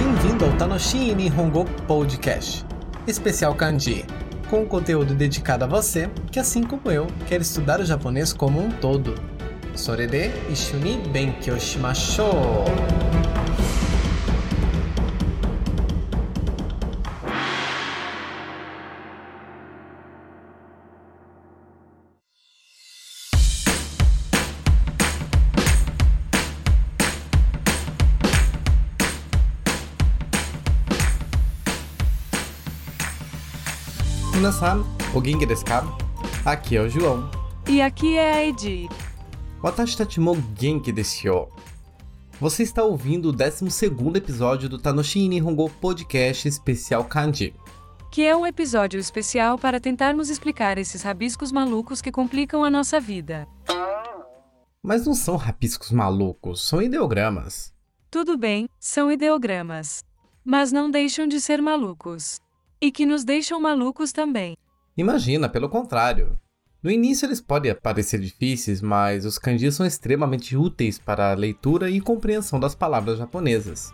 Bem-vindo ao Tanoshi Nihongo Podcast, especial kanji, com conteúdo dedicado a você que, assim como eu, quer estudar o japonês como um todo. Sorede ishuni benkyou shimashou! Minasan, o Ging? Aqui é o João. E aqui é a Edi. Watashi Tachimo Genki desu Você está ouvindo o 12 episódio do Tanoshi Nihongo Podcast Especial Kanji. Que é um episódio especial para tentarmos explicar esses rabiscos malucos que complicam a nossa vida. Mas não são rabiscos malucos, são ideogramas. Tudo bem, são ideogramas. Mas não deixam de ser malucos. E que nos deixam malucos também. Imagina, pelo contrário. No início eles podem parecer difíceis, mas os kanjis são extremamente úteis para a leitura e compreensão das palavras japonesas.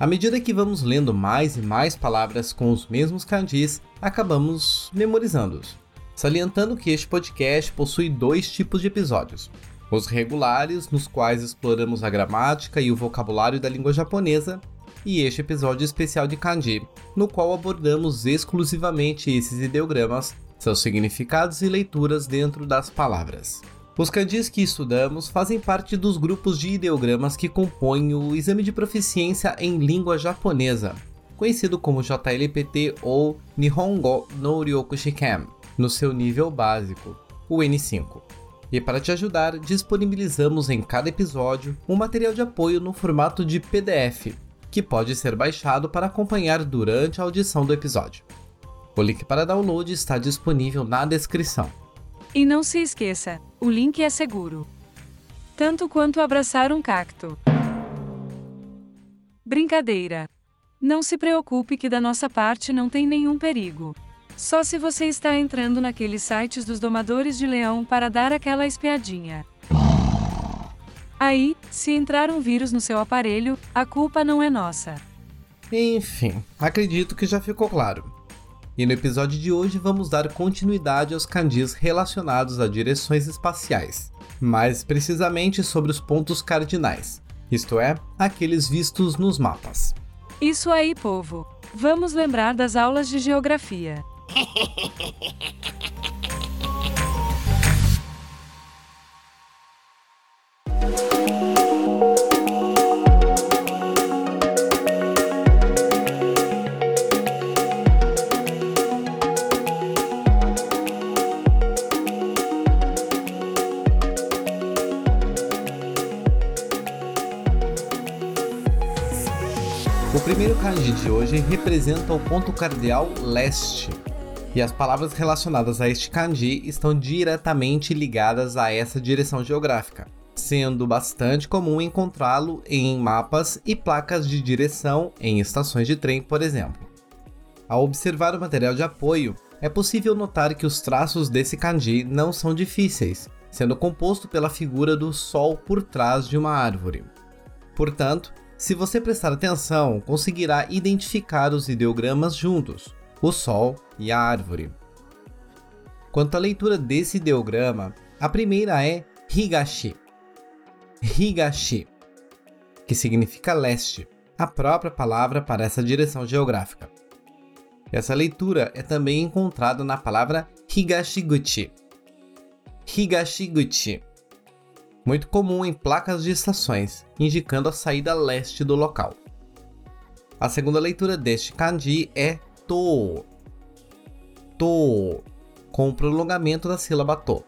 À medida que vamos lendo mais e mais palavras com os mesmos kanjis, acabamos memorizando-os. Salientando que este podcast possui dois tipos de episódios: os regulares, nos quais exploramos a gramática e o vocabulário da língua japonesa, e este episódio especial de kanji, no qual abordamos exclusivamente esses ideogramas, seus significados e leituras dentro das palavras. Os kanjis que estudamos fazem parte dos grupos de ideogramas que compõem o Exame de Proficiência em Língua Japonesa, conhecido como JLPT ou Nihongo no Ryokushiken, no seu nível básico, o N5. E para te ajudar, disponibilizamos em cada episódio um material de apoio no formato de PDF, que pode ser baixado para acompanhar durante a audição do episódio. O link para download está disponível na descrição. E não se esqueça, o link é seguro. Tanto quanto abraçar um cacto. Brincadeira. Não se preocupe que da nossa parte não tem nenhum perigo. Só se você está entrando naqueles sites dos domadores de leão para dar aquela espiadinha. Aí, se entrar um vírus no seu aparelho, a culpa não é nossa. Enfim, acredito que já ficou claro. E no episódio de hoje vamos dar continuidade aos kanjis relacionados a direções espaciais, mais precisamente sobre os pontos cardinais, isto é, aqueles vistos nos mapas. Isso aí, povo. Vamos lembrar das aulas de geografia. de hoje representa o ponto cardeal leste, e as palavras relacionadas a este kanji estão diretamente ligadas a essa direção geográfica, sendo bastante comum encontrá-lo em mapas e placas de direção em estações de trem, por exemplo. Ao observar o material de apoio, é possível notar que os traços desse kanji não são difíceis, sendo composto pela figura do sol por trás de uma árvore. Portanto, se você prestar atenção, conseguirá identificar os ideogramas juntos, o Sol e a árvore. Quanto à leitura desse ideograma, a primeira é Higashi. Higashi, que significa leste, a própria palavra para essa direção geográfica. Essa leitura é também encontrada na palavra Higashiguchi. Higashiguchi, muito comum em placas de estações, indicando a saída leste do local. A segunda leitura deste kanji é to. To, com o prolongamento da sílaba to.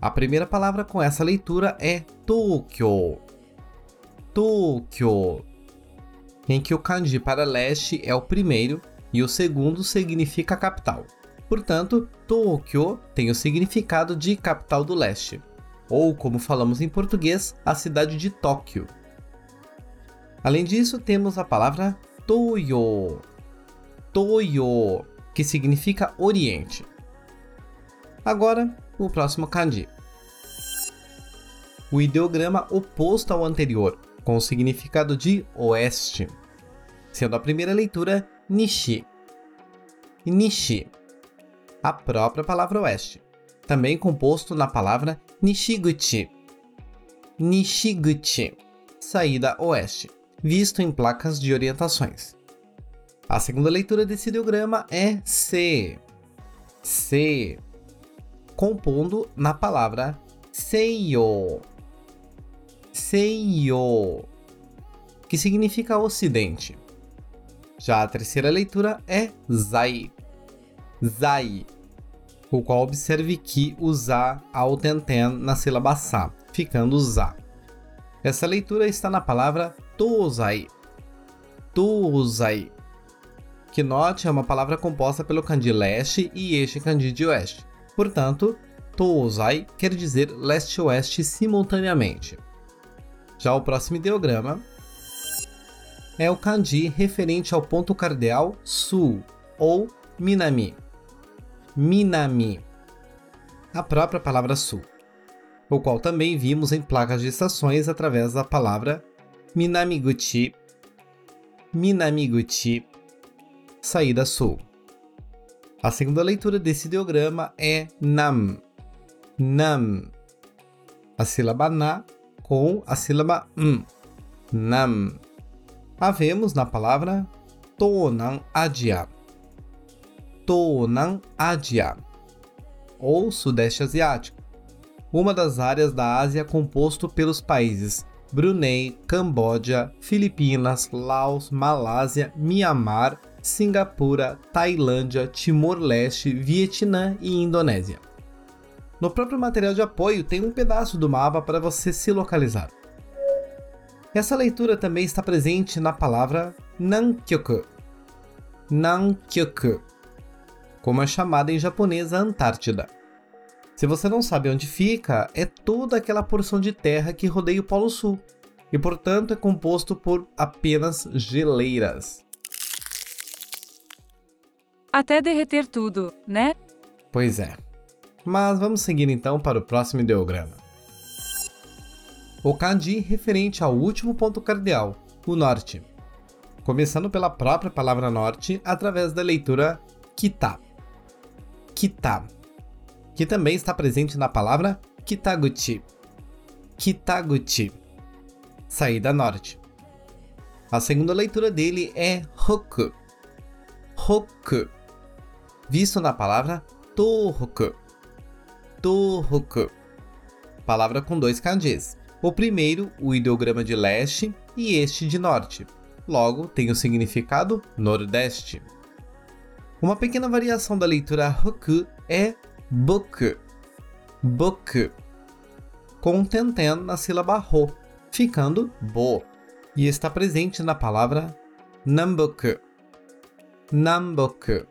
A primeira palavra com essa leitura é Tokyo. Tokyo, em que o kanji para leste é o primeiro e o segundo significa capital. Portanto, Tokyo tem o significado de capital do leste ou como falamos em português, a cidade de Tóquio. Além disso, temos a palavra Toyo. Toyo, que significa Oriente. Agora, o próximo kanji. O ideograma oposto ao anterior, com o significado de oeste. sendo a primeira leitura Nishi. Nishi, a própria palavra oeste, também composto na palavra Nishiguchi. Nishiguchi, saída oeste, visto em placas de orientações. A segunda leitura desse ideograma é C. C, compondo na palavra Seiyo. Seiyo, que significa ocidente. Já a terceira leitura é Zai. Zai, o qual observe que usar ao tenten na sílaba sa, ficando za. Essa leitura está na palavra Tozai. Tozai. Que note é uma palavra composta pelo kanji leste e este kanji de oeste. Portanto, Tozai quer dizer leste-oeste simultaneamente. Já o próximo ideograma é o kanji referente ao ponto cardeal sul ou minami. Minami. A própria palavra sul, o qual também vimos em placas de estações através da palavra Minamiguchi. Minamiguchi. Saída sul. A segunda leitura desse ideograma é nam. Nam. A sílaba na com a sílaba m. Nam. Havemos na palavra Tonan Adia. Tonan Adia, ou Sudeste Asiático, uma das áreas da Ásia composto pelos países Brunei, Camboja, Filipinas, Laos, Malásia, Mianmar, Singapura, Tailândia, Timor-Leste, Vietnã e Indonésia. No próprio material de apoio tem um pedaço do mapa para você se localizar. Essa leitura também está presente na palavra Nankyoku. Nankyoku, como é chamada em japonês a Antártida. Se você não sabe onde fica, é toda aquela porção de terra que rodeia o Polo Sul, e portanto é composto por apenas geleiras. Até derreter tudo, né? Pois é. Mas vamos seguir então para o próximo ideograma. O kanji referente ao último ponto cardeal, o norte. Começando pela própria palavra norte através da leitura kita. Kita, que também está presente na palavra kitaguchi. Kitaguchi, saída norte. A segunda leitura dele é hoku. Hoku, visto na palavra tohoku. Tohoku. Palavra com dois kanjis. O primeiro, o ideograma de leste, e este de norte. Logo, tem o significado nordeste. Uma pequena variação da leitura hoku é boku. Boku. Com um tenten na sílaba ro, ficando bo. E está presente na palavra namboku. Namboku.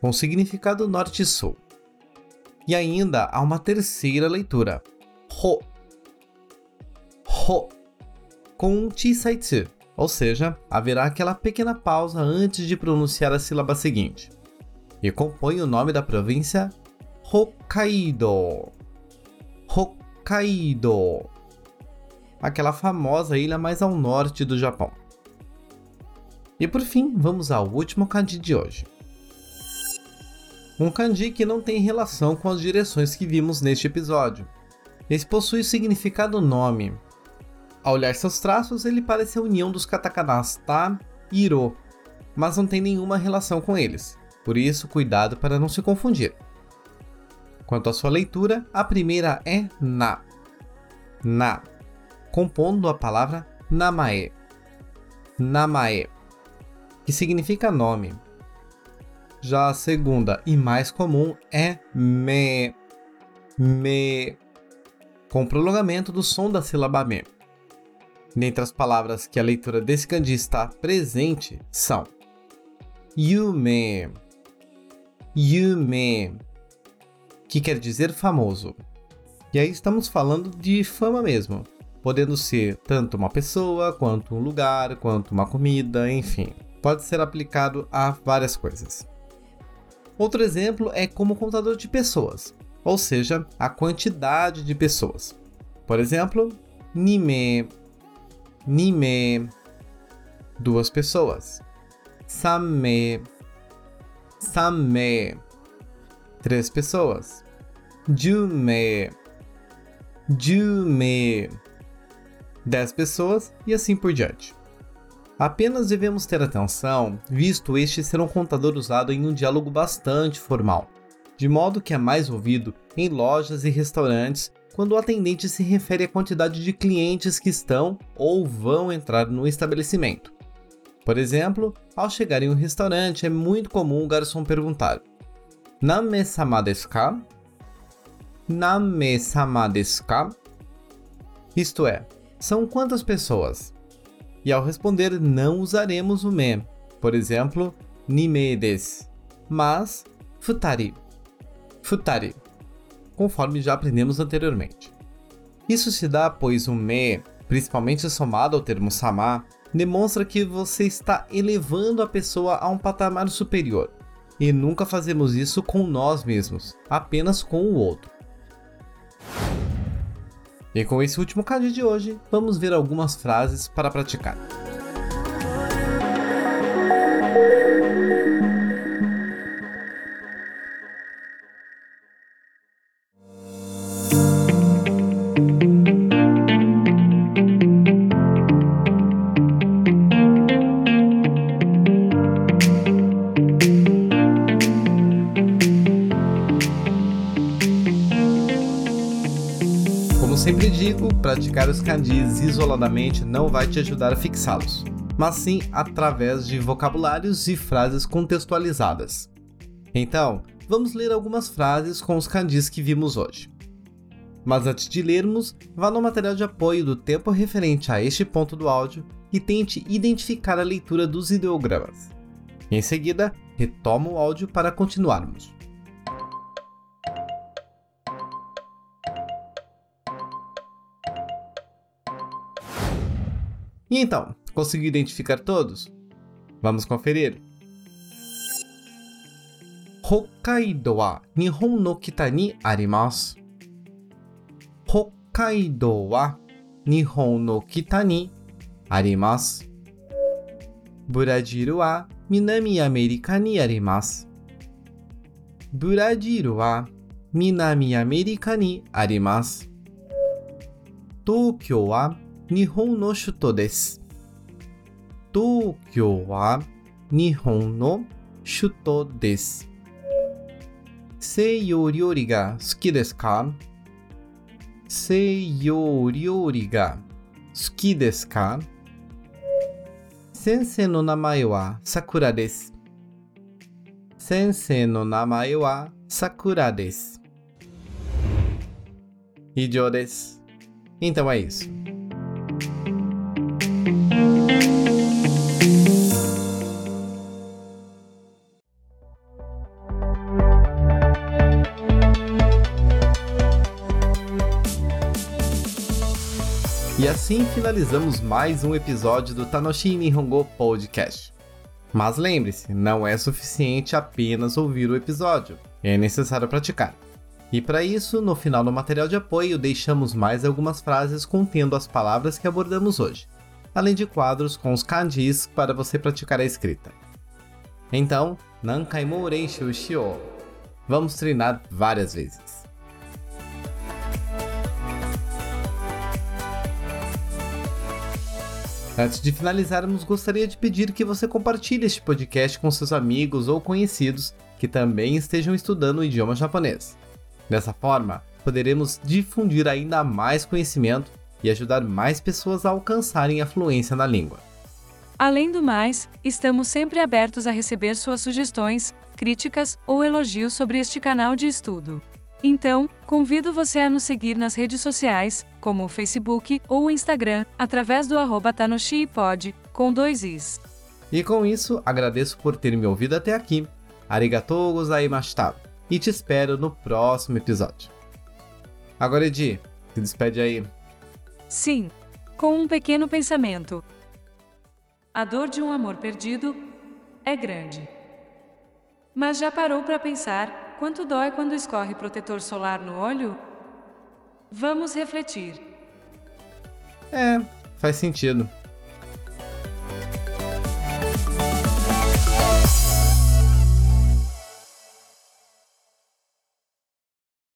Com significado norte-sul. E ainda há uma terceira leitura, Ho. Ho. Com um Chisaitsu, ou seja, haverá aquela pequena pausa antes de pronunciar a sílaba seguinte. E compõe o nome da província Hokkaido. Hokkaido. Aquela famosa ilha mais ao norte do Japão. E por fim, vamos ao último kanji de hoje. Um kanji que não tem relação com as direções que vimos neste episódio. Esse possui o significado nome. Ao olhar seus traços, ele parece a união dos katakanas ta e iro, mas não tem nenhuma relação com eles. Por isso, cuidado para não se confundir. Quanto à sua leitura, a primeira é na. Na, compondo a palavra namae. Namae, que significa nome. Já a segunda e mais comum é me. Me. Com prolongamento do som da sílaba me. Dentre as palavras que a leitura desse kanji está presente são yume, yume, que quer dizer famoso. E aí estamos falando de fama mesmo, podendo ser tanto uma pessoa, quanto um lugar, quanto uma comida, enfim. Pode ser aplicado a várias coisas. Outro exemplo é como contador de pessoas, ou seja, a quantidade de pessoas. Por exemplo, nime, nime. duas pessoas. Samme, samme, três pessoas. Jume, jume, dez pessoas e assim por diante. Apenas devemos ter atenção, visto este ser um contador usado em um diálogo bastante formal, de modo que é mais ouvido em lojas e restaurantes quando o atendente se refere à quantidade de clientes que estão ou vão entrar no estabelecimento. Por exemplo, ao chegar em um restaurante, é muito comum o garçom perguntar: Name-sama desu ka? Name-sama desu ka? Isto é, são quantas pessoas? E ao responder, não usaremos o me, por exemplo, nime desu, mas futari. Futari, conforme já aprendemos anteriormente. Isso se dá pois o me, principalmente somado ao termo sama, demonstra que você está elevando a pessoa a um patamar superior. E nunca fazemos isso com nós mesmos, apenas com o outro. E com esse último card de hoje, vamos ver algumas frases para praticar. Praticar os kanjis isoladamente não vai te ajudar a fixá-los, mas sim através de vocabulários e frases contextualizadas. Então, vamos ler algumas frases com os kanjis que vimos hoje. Mas antes de lermos, vá no material de apoio do tempo referente a este ponto do áudio e tente identificar a leitura dos ideogramas. Em seguida, retoma o áudio para continuarmos. E então, conseguiu identificar todos? Vamos conferir. Hokkaido wa Nihon no kita ni arimasu. Hokkaido wa Nihon no kita ni arimasu. Brasil wa Minami Amerika ni arimasu. Brasil wa Minami Amerika ni arimasu. Tokyo wa 日本の首都です。東京は日本の首都です。西洋料理が好きですか？西洋料理が好きですか？先生の名前はさくらです。先生の名前はさくらです。以上です。Então é isso. Assim finalizamos mais um episódio do Tanoshi Nihongo Podcast. Mas lembre-se, não é suficiente apenas ouvir o episódio, é necessário praticar. E para isso, no final do material de apoio, deixamos mais algumas frases contendo as palavras que abordamos hoje, além de quadros com os kanjis para você praticar a escrita. Então, Nankai Reishu Shio. Vamos treinar várias vezes. Antes de finalizarmos, gostaria de pedir que você compartilhe este podcast com seus amigos ou conhecidos que também estejam estudando o idioma japonês. Dessa forma, poderemos difundir ainda mais conhecimento e ajudar mais pessoas a alcançarem a fluência na língua. Além do mais, estamos sempre abertos a receber suas sugestões, críticas ou elogios sobre este canal de estudo. Então, convido você a nos seguir nas redes sociais, como o Facebook ou o Instagram, através do arroba TanoshiPod, com dois is. E com isso, agradeço por ter me ouvido até aqui. Arigatou gozaimashita. E te espero no próximo episódio. Agora, Edi, se despede aí. Sim, com um pequeno pensamento. A dor de um amor perdido é grande. Mas já parou para pensar Quanto dói quando escorre protetor solar no olho? Vamos refletir. É, faz sentido.